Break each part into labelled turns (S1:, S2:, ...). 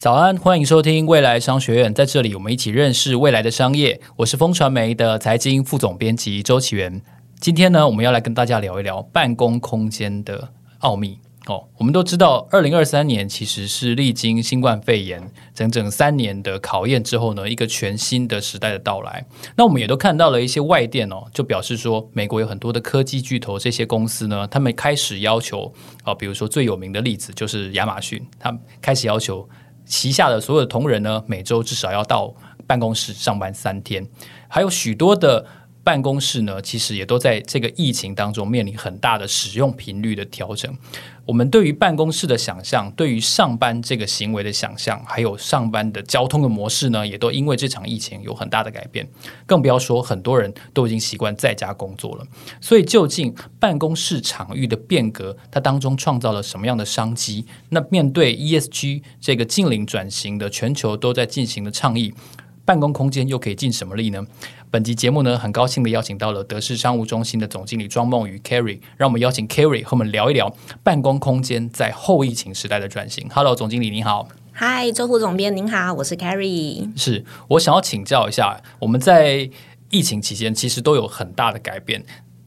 S1: 早安，欢迎收听未来商学院，在这里我们一起认识未来的商业。我是风传媒的财经副总编辑周启源。今天呢，我们要来跟大家聊一聊办公空间的奥秘。哦，我们都知道，二零二三年其实是历经新冠肺炎整整三年的考验之后呢，一个全新的时代的到来。那我们也都看到了一些外电哦，就表示说，美国有很多的科技巨头这些公司呢，他们开始要求啊、比如说最有名的例子就是亚马逊，他们开始要求。旗下的所有的同仁呢，每周至少要到办公室上班三天，还有许多的办公室呢，其实也都在这个疫情当中面临很大的使用频率的调整。我们对于办公室的想象，对于上班这个行为的想象，还有上班的交通的模式呢，也都因为这场疫情有很大的改变。更不要说很多人都已经习惯在家工作了。所以，究竟办公室场域的变革，它当中创造了什么样的商机？那面对 ESG 这个近零转型的全球都在进行的倡议，办公空间又可以尽什么力呢？本集节目呢，很高兴的邀请到了德式商务中心的总经理庄梦宇 Carry，让我们邀请 Carry 和我们聊一聊办公空间在后疫情时代的转型。Hello，总经理你好。
S2: Hi，周副总编您好，我是 Carry。
S1: 是我想要请教一下，我们在疫情期间其实都有很大的改变，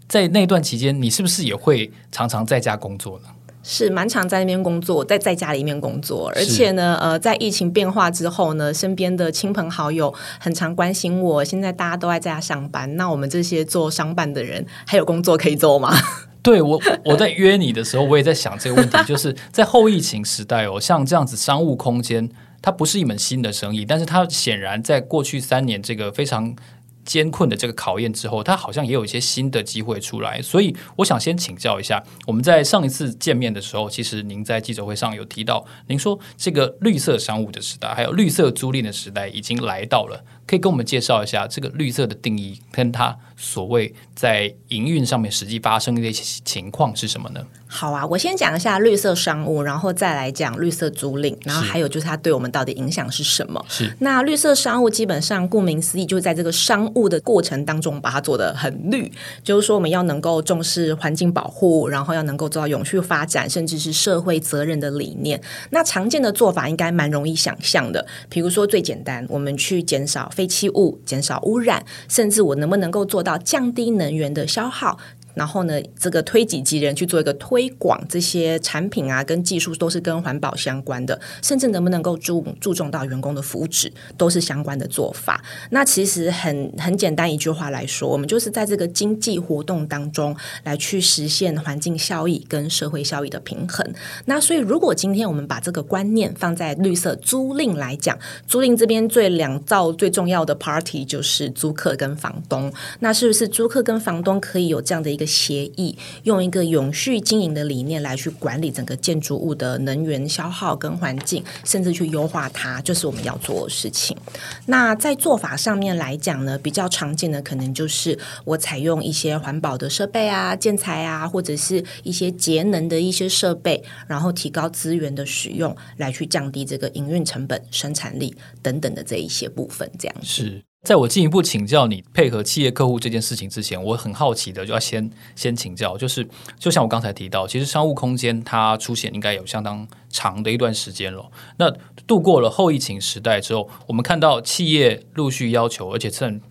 S1: 在那段期间，你是不是也会常常在家工作呢？
S2: 是蛮常在那边工作，在在家里面工作，而且呢，呃，在疫情变化之后呢，身边的亲朋好友很常关心我。现在大家都在在家上班，那我们这些做商办的人还有工作可以做吗？
S1: 对我，我在约你的时候，我也在想这个问题，就是在后疫情时代哦，像这样子商务空间，它不是一门新的生意，但是它显然在过去三年这个非常。艰困的这个考验之后，它好像也有一些新的机会出来，所以我想先请教一下，我们在上一次见面的时候，其实您在记者会上有提到，您说这个绿色商务的时代，还有绿色租赁的时代已经来到了，可以跟我们介绍一下这个绿色的定义，跟它所谓在营运上面实际发生的一些情况是什么呢？
S2: 好啊，我先讲一下绿色商务，然后再来讲绿色租赁，然后还有就是它对我们到底影响是什么？
S1: 是
S2: 那绿色商务基本上顾名思义，就是在这个商务的过程当中把它做的很绿，就是说我们要能够重视环境保护，然后要能够做到永续发展，甚至是社会责任的理念。那常见的做法应该蛮容易想象的，比如说最简单，我们去减少废弃物、减少污染，甚至我能不能够做到降低能源的消耗？然后呢，这个推己及人去做一个推广，这些产品啊跟技术都是跟环保相关的，甚至能不能够注注重到员工的福祉，都是相关的做法。那其实很很简单一句话来说，我们就是在这个经济活动当中来去实现环境效益跟社会效益的平衡。那所以，如果今天我们把这个观念放在绿色租赁来讲，租赁这边最两造最重要的 party 就是租客跟房东。那是不是租客跟房东可以有这样的一个协议用一个永续经营的理念来去管理整个建筑物的能源消耗跟环境，甚至去优化它，就是我们要做的事情。那在做法上面来讲呢，比较常见的可能就是我采用一些环保的设备啊、建材啊，或者是一些节能的一些设备，然后提高资源的使用，来去降低这个营运成本、生产力等等的这一些部分，这样
S1: 是。在我进一步请教你配合企业客户这件事情之前，我很好奇的就要先先请教，就是就像我刚才提到，其实商务空间它出现应该有相当长的一段时间了。那度过了后疫情时代之后，我们看到企业陆续要求，而且趁。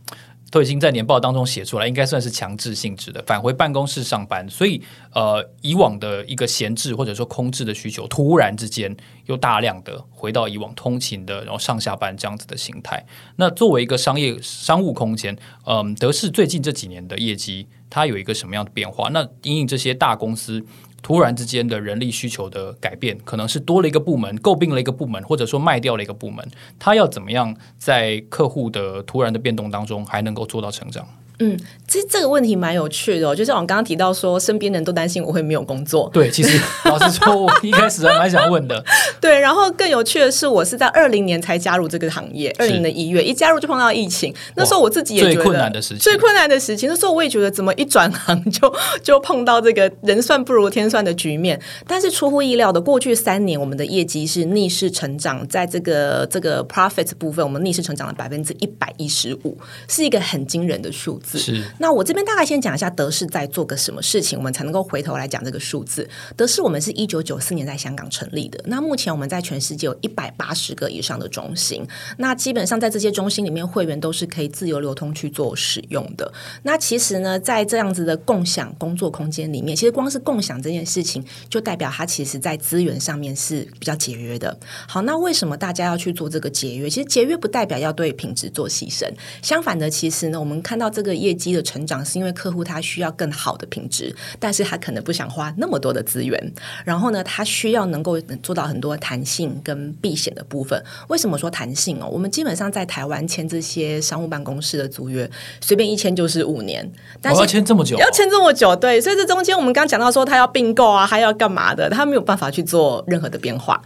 S1: 都已经在年报当中写出来，应该算是强制性质的返回办公室上班。所以，呃，以往的一个闲置或者说空置的需求，突然之间又大量的回到以往通勤的，然后上下班这样子的形态。那作为一个商业商务空间，嗯、德式最近这几年的业绩，它有一个什么样的变化？那因应这些大公司。突然之间的人力需求的改变，可能是多了一个部门，诟病了一个部门，或者说卖掉了一个部门，他要怎么样在客户的突然的变动当中，还能够做到成长？
S2: 嗯，其实这个问题蛮有趣的哦，就像我刚刚提到说，身边人都担心我会没有工作。
S1: 对，其实 老实说，我一开始还蛮想问的。
S2: 对，然后更有趣的是，我是在二零年才加入这个行业，二零年的一月一加入就碰到疫情，那时候我自己也觉得
S1: 最困难的时期，
S2: 最困难的时期。那时候我也觉得，怎么一转行 就就碰到这个人算不如天算的局面。但是出乎意料的，过去三年我们的业绩是逆势成长，在这个这个 profit 部分，我们逆势成长了百分之一百一十五，是一个很惊人的数字。
S1: 是。
S2: 那我这边大概先讲一下德视在做个什么事情，我们才能够回头来讲这个数字。德视我们是一九九四年在香港成立的，那目前我们在全世界有一百八十个以上的中心，那基本上在这些中心里面，会员都是可以自由流通去做使用的。那其实呢，在这样子的共享工作空间里面，其实光是共享这件事情，就代表它其实在资源上面是比较节约的。好，那为什么大家要去做这个节约？其实节约不代表要对品质做牺牲，相反的，其实呢，我们看到这个业绩的成长，是因为客户他需要更好的品质，但是他可能不想花那么多的资源，然后呢，他需要能够做到很多弹性跟避险的部分。为什么说弹性哦？我们基本上在台湾签这些商务办公室的租约，随便一签就是五年，但是
S1: 要签这么久，
S2: 要签这么久，对，所以这中间我们刚讲到说他要并购啊，还要干嘛的，他没有办法去做任何的变化。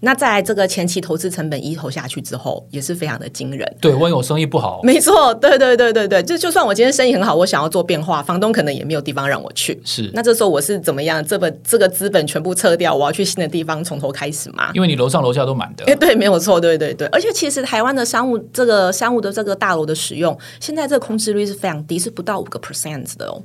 S2: 那在这个前期投资成本一投下去之后，也是非常的惊人。
S1: 对，万一我生意不好，
S2: 没错，对对对对对，就就算我今天生意很好，我想要做变化，房东可能也没有地方让我去。
S1: 是，
S2: 那这时候我是怎么样？这本这个资本全部撤掉，我要去新的地方从头开始吗？
S1: 因为你楼上楼下都满的。
S2: 哎，对，没有错，对对对。而且其实台湾的商务这个商务的这个大楼的使用，现在这个空置率是非常低，是不到五个 percent 的哦。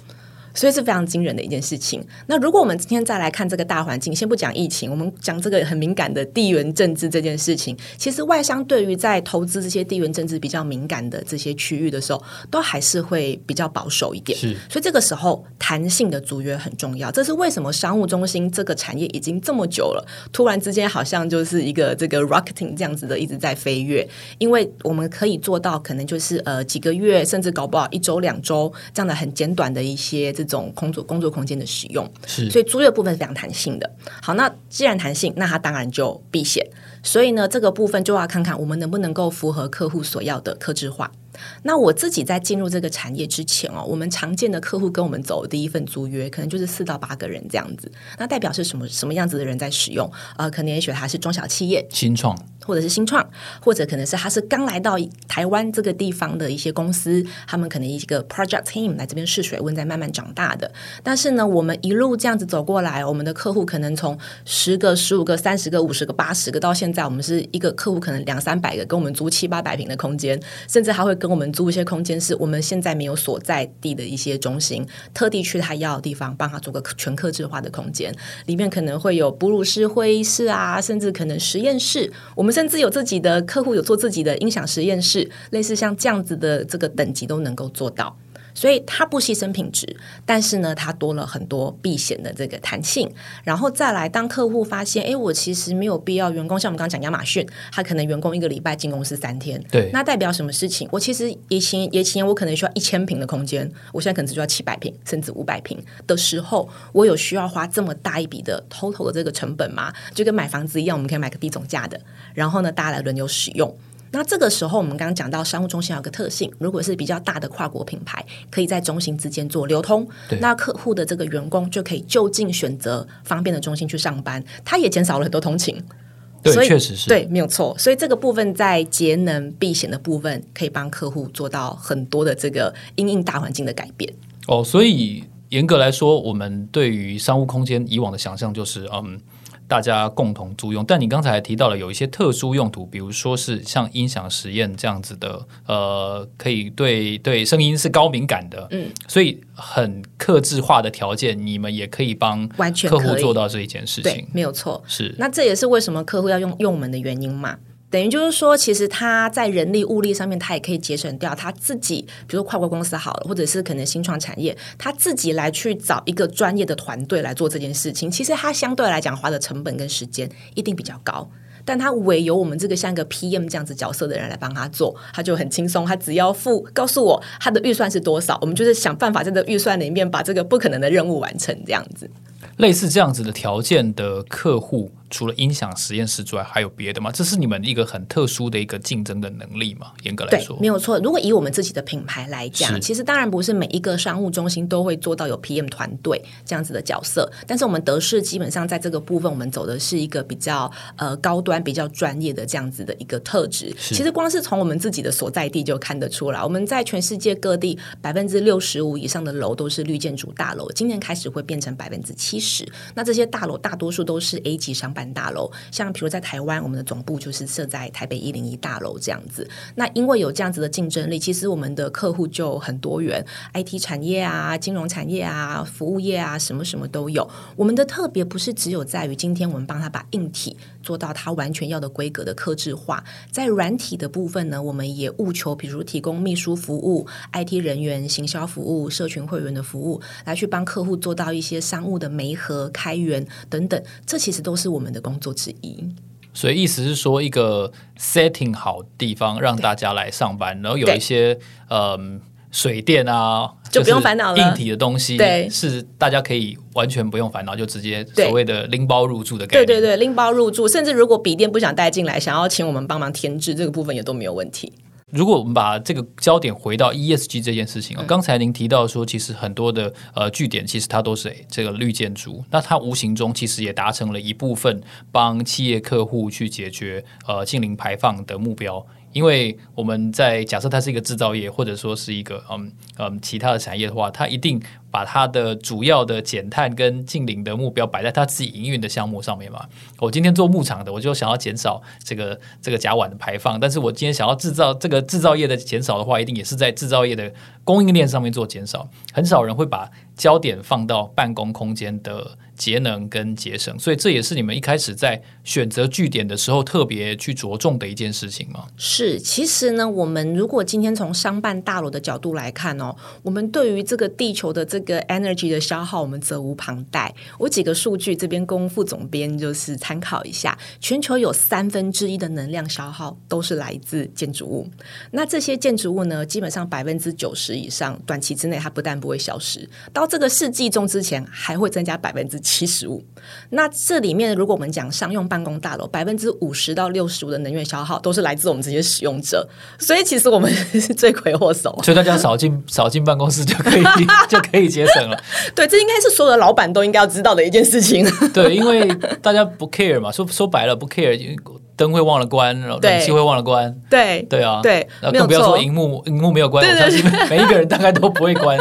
S2: 所以是非常惊人的一件事情。那如果我们今天再来看这个大环境，先不讲疫情，我们讲这个很敏感的地缘政治这件事情，其实外商对于在投资这些地缘政治比较敏感的这些区域的时候，都还是会比较保守一点。
S1: 是，
S2: 所以这个时候弹性的租约很重要。这是为什么商务中心这个产业已经这么久了，突然之间好像就是一个这个 rocketing 这样子的一直在飞跃，因为我们可以做到可能就是呃几个月，甚至搞不好一周两周这样的很简短的一些。这种工作工作空间的使用，
S1: 是，
S2: 所以租约部分是非常弹性的。好，那既然弹性，那它当然就避险。所以呢，这个部分就要看看我们能不能够符合客户所要的客制化。那我自己在进入这个产业之前哦，我们常见的客户跟我们走的第一份租约，可能就是四到八个人这样子。那代表是什么什么样子的人在使用？呃，可能也许他是中小企业、
S1: 新创，
S2: 或者是新创，或者可能是他是刚来到台湾这个地方的一些公司，他们可能一个 project team 来这边试水温，在慢慢长大的。但是呢，我们一路这样子走过来，我们的客户可能从十个、十五个、三十个、五十个、八十个，到现在我们是一个客户可能两三百个，跟我们租七八百平的空间，甚至还会跟我们租一些空间，是我们现在没有所在地的一些中心，特地去他要的地方，帮他做个全客制化的空间。里面可能会有哺乳室、会议室啊，甚至可能实验室。我们甚至有自己的客户有做自己的音响实验室，类似像这样子的这个等级都能够做到。所以它不牺牲品质，但是呢，它多了很多避险的这个弹性。然后再来，当客户发现，哎，我其实没有必要员工，像我们刚刚讲亚马逊，他可能员工一个礼拜进公司三天，
S1: 对，
S2: 那代表什么事情？我其实也前也前我可能需要一千平的空间，我现在可能只需要七百平甚至五百平的时候，我有需要花这么大一笔的 total 的这个成本吗？就跟买房子一样，我们可以买个低总价的，然后呢，大家来轮流使用。那这个时候，我们刚刚讲到商务中心有个特性，如果是比较大的跨国品牌，可以在中心之间做流通，那客户的这个员工就可以就近选择方便的中心去上班，他也减少了很多通勤。对，
S1: 确实是，
S2: 对，没有错。所以这个部分在节能避险的部分，可以帮客户做到很多的这个因应大环境的改变。
S1: 哦，所以严格来说，我们对于商务空间以往的想象就是，嗯。大家共同租用，但你刚才还提到了有一些特殊用途，比如说是像音响实验这样子的，呃，可以对对声音是高敏感的，嗯，所以很克制化的条件，你们也可以帮完全客户做到这一件事情，
S2: 没有错，
S1: 是。
S2: 那这也是为什么客户要用用我们的原因嘛。等于就是说，其实他在人力物力上面，他也可以节省掉他自己，比如说跨国公司好了，或者是可能新创产业，他自己来去找一个专业的团队来做这件事情。其实他相对来讲花的成本跟时间一定比较高，但他唯有我们这个像一个 PM 这样子角色的人来帮他做，他就很轻松，他只要付告诉我他的预算是多少，我们就是想办法在这预算里面把这个不可能的任务完成，这样子。
S1: 类似这样子的条件的客户。除了音响实验室之外，还有别的吗？这是你们一个很特殊的一个竞争的能力吗？严格来说，
S2: 对，没有错。如果以我们自己的品牌来讲，其实当然不是每一个商务中心都会做到有 PM 团队这样子的角色。但是我们德式基本上在这个部分，我们走的是一个比较呃高端、比较专业的这样子的一个特质。其实光是从我们自己的所在地就看得出来，我们在全世界各地百分之六十五以上的楼都是绿建筑大楼，今年开始会变成百分之七十。那这些大楼大多数都是 A 级商。办大楼。像比如在台湾，我们的总部就是设在台北一零一大楼这样子。那因为有这样子的竞争力，其实我们的客户就很多元，IT 产业啊、金融产业啊、服务业啊，什么什么都有。我们的特别不是只有在于今天我们帮他把硬体做到他完全要的规格的克制化，在软体的部分呢，我们也务求，比如提供秘书服务、IT 人员、行销服务、社群会员的服务，来去帮客户做到一些商务的媒合、开源等等，这其实都是我们的工作之一。
S1: 所以意思是说，一个 setting 好地方让大家来上班，然后有一些嗯。水电啊，
S2: 就不用烦恼了。
S1: 硬体的东西，对，是大家可以完全不用烦恼，就直接所谓的拎包入住的概念。
S2: 对对对，拎包入住，甚至如果笔电不想带进来，想要请我们帮忙添置，这个部分也都没有问题。
S1: 如果我们把这个焦点回到 ESG 这件事情啊，嗯，刚才您提到说，其实很多的呃据点，其实它都是这个绿建筑，那它无形中其实也达成了一部分帮企业客户去解决呃净零排放的目标。因为我们在假设它是一个制造业，或者说是一个嗯嗯其他的产业的话，它一定把它的主要的减碳跟净零的目标摆在它自己营运的项目上面嘛。我今天做牧场的，我就想要减少这个这个甲烷的排放，但是我今天想要制造这个制造业的减少的话，一定也是在制造业的供应链上面做减少。很少人会把焦点放到办公空间的。节能跟节省，所以这也是你们一开始在选择据点的时候特别去着重的一件事情吗？
S2: 是，其实呢，我们如果今天从商办大楼的角度来看哦，我们对于这个地球的这个 energy 的消耗，我们责无旁贷。我几个数据这边供副总编就是参考一下，全球有三分之一的能量消耗都是来自建筑物。那这些建筑物呢，基本上百分之九十以上，短期之内它不但不会消失，到这个世纪中之前还会增加百分之七十五，那这里面如果我们讲商用办公大楼，百分之五十到六十五的能源消耗都是来自我们这些使用者，所以其实我们是 罪魁祸首。
S1: 所以大家少进 少进办公室就可以 就可以节省了。
S2: 对，这应该是所有的老板都应该要知道的一件事情。
S1: 对，因为大家不 care 嘛，说说白了不 care，灯会忘了关，然后冷气会忘了关。
S2: 对
S1: 对啊，对，更不要说荧幕荧幕没有关，我相信每一个人大概都不会关。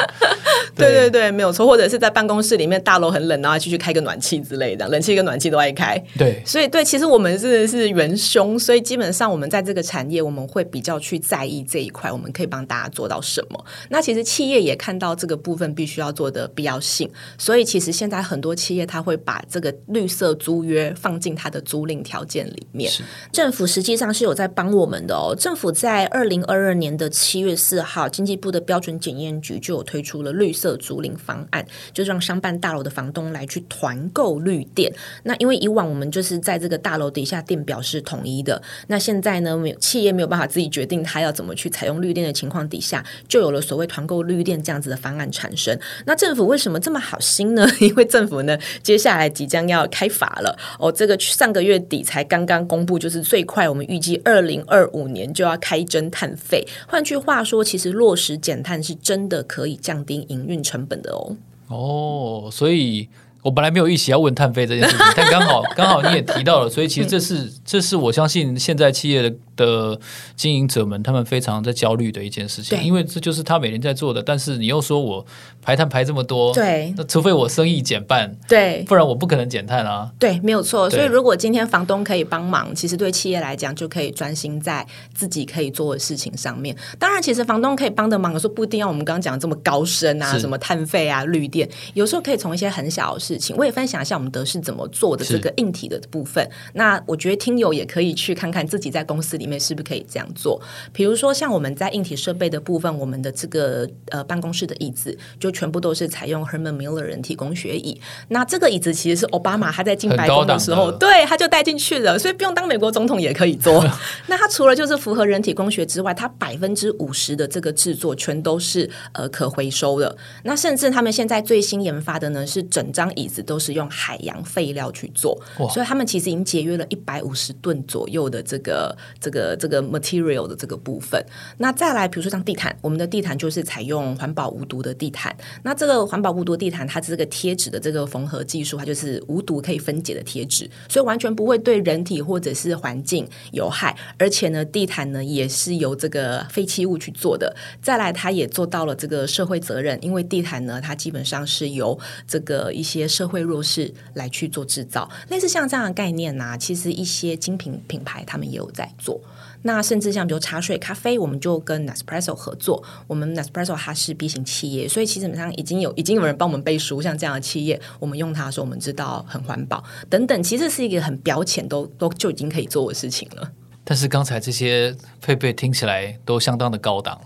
S2: 对对对，没有错，或者是在办公室里面，大楼很冷，然后继续开个暖气之类的，冷气跟暖气都爱开。
S1: 对，
S2: 所以对，其实我们是是元凶，所以基本上我们在这个产业，我们会比较去在意这一块，我们可以帮大家做到什么。那其实企业也看到这个部分必须要做的必要性，所以其实现在很多企业他会把这个绿色租约放进他的租赁条件里面。政府实际上是有在帮我们的哦。政府在二零二二年的七月四号，经济部的标准检验局就有推出了绿色。的租赁方案，就是让商办大楼的房东来去团购绿电。那因为以往我们就是在这个大楼底下电表是统一的，那现在呢，没有企业没有办法自己决定他要怎么去采用绿电的情况底下，就有了所谓团购绿电这样子的方案产生。那政府为什么这么好心呢？因为政府呢，接下来即将要开罚了哦。这个上个月底才刚刚公布，就是最快我们预计二零二五年就要开征碳费。换句话说，其实落实减碳是真的可以降低营运成本的哦。
S1: 哦，所以。我本来没有预期要问碳飞这件事情，但刚好刚好你也提到了，所以其实这是这是我相信现在企业的的经营者们他们非常在焦虑的一件事情，因为这就是他每年在做的。但是你又说我排碳排这么多，
S2: 对，
S1: 那除非我生意减半，
S2: 对，
S1: 不然我不可能减碳啊。
S2: 对，没有错。所以如果今天房东可以帮忙，其实对企业来讲就可以专心在自己可以做的事情上面。当然，其实房东可以帮的忙，有时候不一定要我们刚刚讲的这么高深啊，什么碳费啊、绿电，有时候可以从一些很小的事情，我也分享一下我们德式怎么做的这个硬体的部分。那我觉得听友也可以去看看自己在公司里面是不是可以这样做。比如说，像我们在硬体设备的部分，我们的这个呃办公室的椅子就全部都是采用 Herman Miller 人体工学椅。那这个椅子其实是奥巴马他在进白宫的时候，对，他就带进去了，所以不用当美国总统也可以坐。那它除了就是符合人体工学之外，它百分之五十的这个制作全都是呃可回收的。那甚至他们现在最新研发的呢，是整张椅子。都是用海洋废料去做，所以他们其实已经节约了一百五十吨左右的这个这个个这个 material 的这个部分。那再来，比如说像地毯，我们的地毯就是采用环保无毒的地毯。那这个环保无毒地毯，它这个贴纸的这个缝合技术，它就是无毒可以分解的贴纸，所以完全不会对人体或者是环境有害。而且呢，地毯呢也是由这个废弃物去做的。再来，它也做到了这个社会责任，因为地毯呢，它基本上是由这个一些社会弱势来去做制造。类似像这样的概念呢、其实一些精品品牌他们也有在做。那甚至像比如茶水、咖啡，我们就跟 Nespresso 合作。我们 Nespresso 它是 B 型企业，所以其实基本上已经有已经有人帮我们背书，像这样的企业，我们用它的时候，我们知道很环保等等。其实是一个很表浅都都就已经可以做的事情了。
S1: 但是刚才这些配备听起来都相当的高档。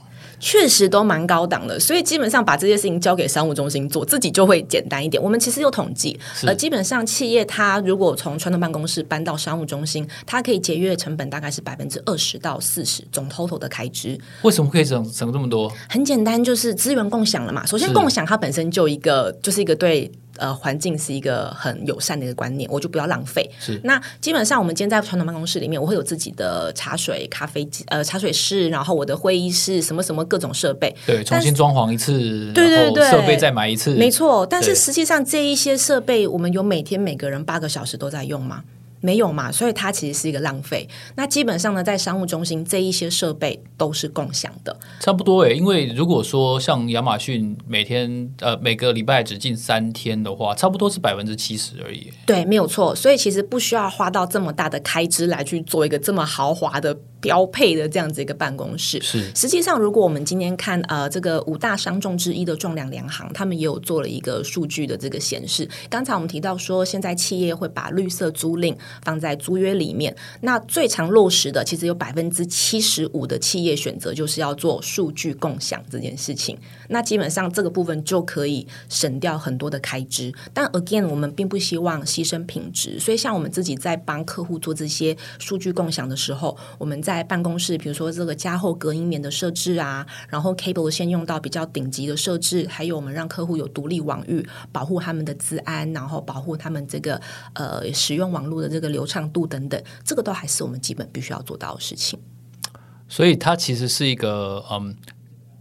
S2: 确实都蛮高档的，所以基本上把这些事情交给商务中心做，自己就会简单一点。我们其实有统计，呃，基本上企业它如果从传统办公室搬到商务中心，它可以节约成本大概是百分之二十到四十总 total 的开支。
S1: 为什么可以省省这么多？
S2: 很简单，就是资源共享了嘛。首先，共享它本身就一个就是一个对。呃，环境是一个很友善的一个观念，我就不要浪费。
S1: 是，
S2: 那基本上我们今天在传统办公室里面，我会有自己的茶水、咖啡机、呃茶水室，然后我的会议室，什么什么各种设备。
S1: 对，重新装潢一次，
S2: 对对对，
S1: 设备再买一次，
S2: 没错。但是实际上这一些设备，我们有每天每个人八个小时都在用吗？没有嘛，所以它其实是一个浪费。那基本上呢，在商务中心这一些设备都是共享的，
S1: 差不多诶。因为如果说像亚马逊每天呃每个礼拜只进三天的话，差不多是百分之七十而已。
S2: 对，没有错。所以其实不需要花到这么大的开支来去做一个这么豪华的标配的这样子一个办公室。
S1: 是，
S2: 实际上如果我们今天看呃这个五大商众之一的重量粮行，他们也有做了一个数据的这个显示。刚才我们提到说，现在企业会把绿色租赁放在租约里面，那最常落实的，其实有百分之七十五的企业选择就是要做数据共享这件事情。那基本上这个部分就可以省掉很多的开支。但 again，我们并不希望牺牲品质，所以像我们自己在帮客户做这些数据共享的时候，我们在办公室，比如说这个加厚隔音棉的设置啊，然后 cable 先用到比较顶级的设置，还有我们让客户有独立网域，保护他们的资安，然后保护他们这个呃使用网络的这个流畅。度等等，这个都还是我们基本必须要做到的事情。
S1: 所以它其实是一个，嗯，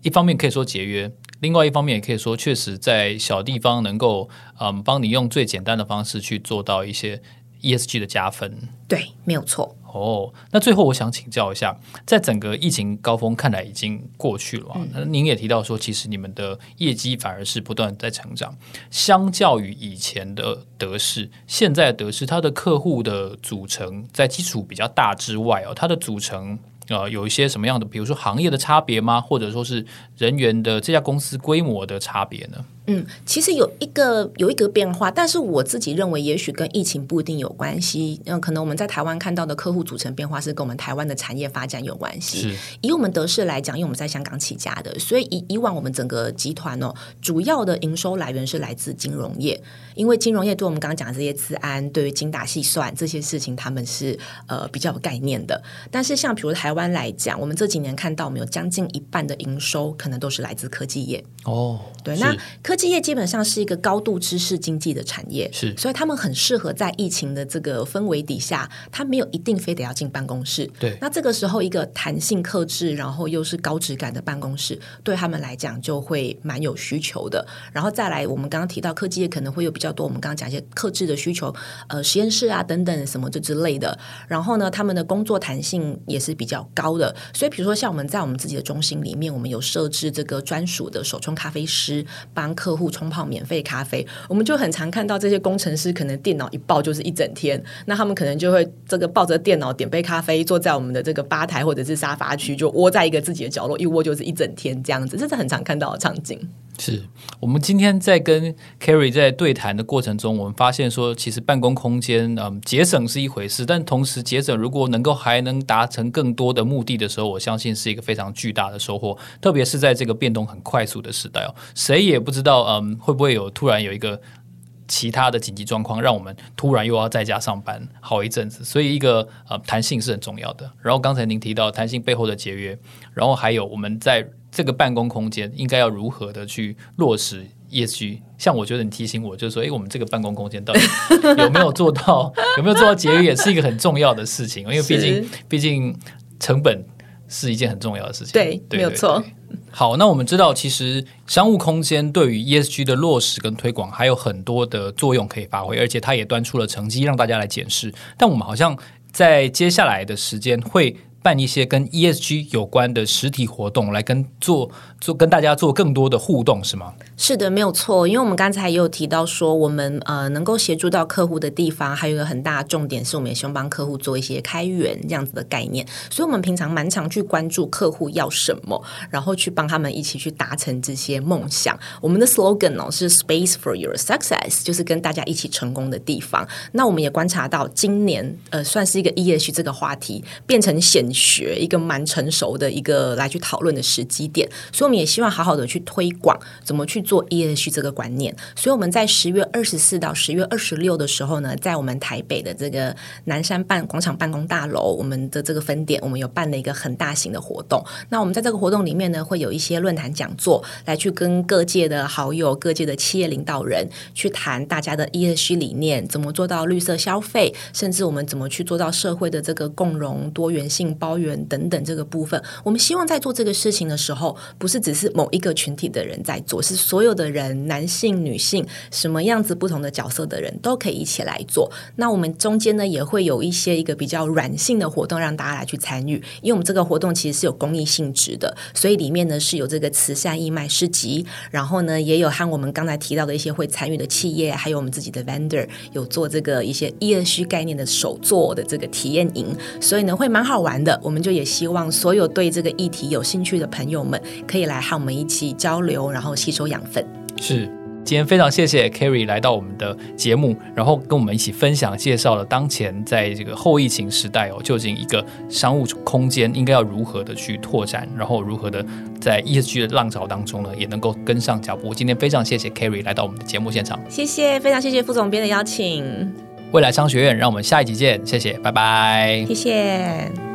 S1: 一方面可以说节约，另外一方面也可以说，确实在小地方能够，嗯，帮你用最简单的方式去做到一些 ESG 的加分。
S2: 对，没有错。
S1: 哦，那最后我想请教一下，在整个疫情高峰看来已经过去了啊，那、嗯、您也提到说，其实你们的业绩反而是不断在成长，相较于以前的德视，现在的德视它的客户的组成在基础比较大之外哦，它的组成。呃，有一些什么样的，比如说行业的差别吗？或者说是人员的这家公司规模的差别呢？
S2: 嗯，其实有一个有一个变化，但是我自己认为，也许跟疫情不一定有关系。嗯、呃，可能我们在台湾看到的客户组成变化是跟我们台湾的产业发展有关
S1: 系。
S2: 以我们德视来讲，因为我们在香港起家的，所以以以往我们整个集团哦，主要的营收来源是来自金融业，因为金融业对我们刚刚讲的这些资安、对于精打细算这些事情，他们是呃比较有概念的。但是像比如台湾来讲，我们这几年看到，我们有将近一半的营收可能都是来自科技业。
S1: 哦，
S2: 对，那科技业基本上是一个高度知识经济的产业，
S1: 是，
S2: 所以他们很适合在疫情的这个氛围底下，他没有一定非得要进办公室。
S1: 对，
S2: 那这个时候一个弹性克制，然后又是高质感的办公室，对他们来讲就会蛮有需求的。然后再来，我们刚刚提到科技业可能会有比较多，我们刚刚讲一些克制的需求，呃，实验室啊等等什么这之类的。然后呢，他们的工作弹性也是比较高的。所以，比如说像我们在我们自己的中心里面，我们有设置这个专属的手冲咖啡师，帮客户冲泡免费咖啡。我们就很常看到这些工程师，可能电脑一抱就是一整天，那他们可能就会这个抱着电脑点杯咖啡，坐在我们的这个吧台或者是沙发区，就窝在一个自己的角落，一窝就是一整天这样子，这是很常看到的场景。
S1: 是我们今天在跟 Carrie 在对谈的过程中，我们发现说，其实办公空间，嗯，节省是一回事，但同时节省如果能够还能达成更多的目的的时候，我相信是一个非常巨大的收获。特别是在这个变动很快速的时代哦，谁也不知道，嗯，会不会有突然有一个其他的紧急状况，让我们突然又要在家上班好一阵子。所以，一个呃弹性是很重要的。然后刚才您提到弹性背后的节约，然后还有我们在。这个办公空间应该要如何的去落实 ESG？像我觉得你提醒我，就是说，哎，我们这个办公空间到底有没有做到，有没有做到节约，也是一个很重要的事情。因为毕竟，毕竟成本是一件很重要的事情。
S2: 对，对没有错。
S1: 好，那我们知道，其实商务空间对于 ESG 的落实跟推广还有很多的作用可以发挥，而且它也端出了成绩让大家来检视。但我们好像在接下来的时间会办一些跟 ESG 有关的实体活动，来跟做做跟大家做更多的互动，是吗？
S2: 是的，没有错。因为我们刚才也有提到说，我们呃能够协助到客户的地方，还有一个很大的重点是，我们也希望帮客户做一些开源这样子的概念。所以，我们平常蛮常去关注客户要什么，然后去帮他们一起去达成这些梦想。我们的 slogan 哦是 “Space for your success”，就是跟大家一起成功的地方。那我们也观察到，今年呃算是一个 ESG 这个话题变成显学一个蛮成熟的一个来去讨论的时机点，所以们也希望好好的去推广怎么去做 ESG 这个观念。所以我们在十月二十四到十月二十六的时候呢，在我们台北的这个南山办广场办公大楼，我们的这个分店，我们有办了一个很大型的活动。那我们在这个活动里面呢，会有一些论坛讲座，来去跟各界的好友、各界的企业领导人去谈大家的 ESG 理念，怎么做到绿色消费，甚至我们怎么去做到社会的这个共融、多元性。包圆等等这个部分，我们希望在做这个事情的时候，不是只是某一个群体的人在做，是所有的人，男性、女性，什么样子不同的角色的人都可以一起来做。那我们中间呢，也会有一些一个比较软性的活动，让大家来去参与。因为我们这个活动其实是有公益性质的，所以里面呢是有这个慈善义卖市集，然后呢也有和我们刚才提到的一些会参与的企业，还有我们自己的 vendor 有做这个一些 ESG 概念的手作的这个体验营，所以呢会蛮好玩的。我们就也希望所有对这个议题有兴趣的朋友们，可以来和我们一起交流，然后吸收养分。
S1: 是，今天非常谢谢 Carrie 来到我们的节目，然后跟我们一起分享介绍了当前在这个后疫情时代哦，究竟一个商务空间应该要如何的去拓展，然后如何的在 ESG 的浪潮当中呢，也能够跟上脚步。今天非常谢谢 Carrie 来到我们的节目现场，
S2: 谢谢，非常谢谢副总编的邀请。
S1: 未来商学院，让我们下一集见，谢谢，拜拜，
S2: 谢谢。